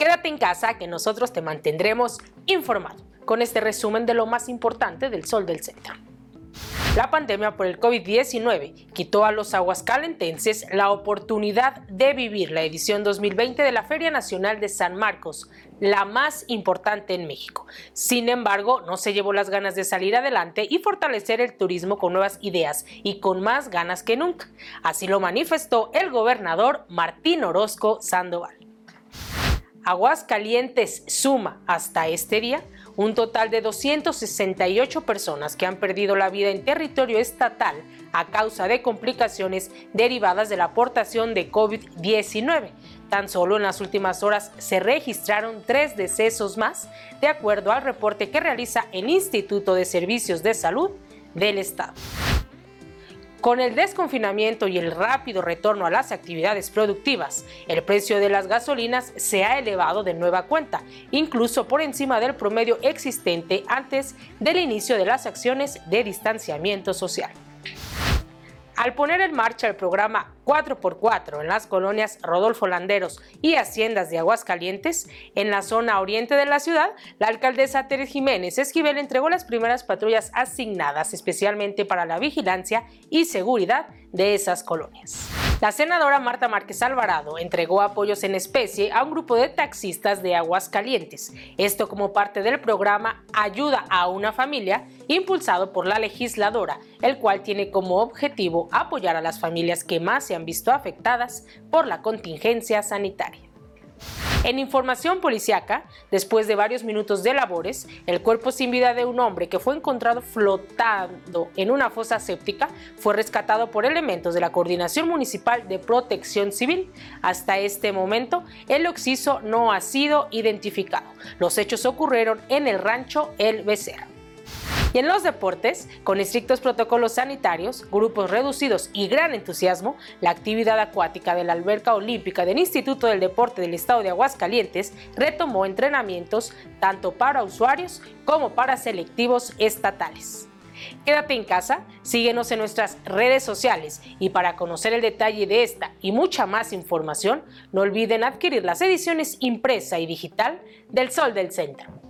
Quédate en casa que nosotros te mantendremos informado con este resumen de lo más importante del Sol del Centro. La pandemia por el COVID-19 quitó a los aguascalentenses la oportunidad de vivir la edición 2020 de la Feria Nacional de San Marcos, la más importante en México. Sin embargo, no se llevó las ganas de salir adelante y fortalecer el turismo con nuevas ideas y con más ganas que nunca. Así lo manifestó el gobernador Martín Orozco Sandoval. Aguascalientes suma hasta este día un total de 268 personas que han perdido la vida en territorio estatal a causa de complicaciones derivadas de la aportación de COVID-19. Tan solo en las últimas horas se registraron tres decesos más, de acuerdo al reporte que realiza el Instituto de Servicios de Salud del Estado. Con el desconfinamiento y el rápido retorno a las actividades productivas, el precio de las gasolinas se ha elevado de nueva cuenta, incluso por encima del promedio existente antes del inicio de las acciones de distanciamiento social. Al poner en marcha el programa 4x4 en las colonias Rodolfo Landeros y Haciendas de Aguascalientes, en la zona oriente de la ciudad, la alcaldesa Teres Jiménez Esquivel entregó las primeras patrullas asignadas especialmente para la vigilancia y seguridad de esas colonias. La senadora Marta Márquez Alvarado entregó apoyos en especie a un grupo de taxistas de Aguascalientes, esto como parte del programa Ayuda a una familia, impulsado por la legisladora, el cual tiene como objetivo apoyar a las familias que más se han visto afectadas por la contingencia sanitaria. En información policiaca, después de varios minutos de labores, el cuerpo sin vida de un hombre que fue encontrado flotando en una fosa séptica fue rescatado por elementos de la Coordinación Municipal de Protección Civil. Hasta este momento, el occiso no ha sido identificado. Los hechos ocurrieron en el rancho El Becerro. Y en los deportes, con estrictos protocolos sanitarios, grupos reducidos y gran entusiasmo, la actividad acuática de la alberca olímpica del Instituto del Deporte del Estado de Aguascalientes retomó entrenamientos tanto para usuarios como para selectivos estatales. Quédate en casa, síguenos en nuestras redes sociales y para conocer el detalle de esta y mucha más información, no olviden adquirir las ediciones impresa y digital del Sol del Centro.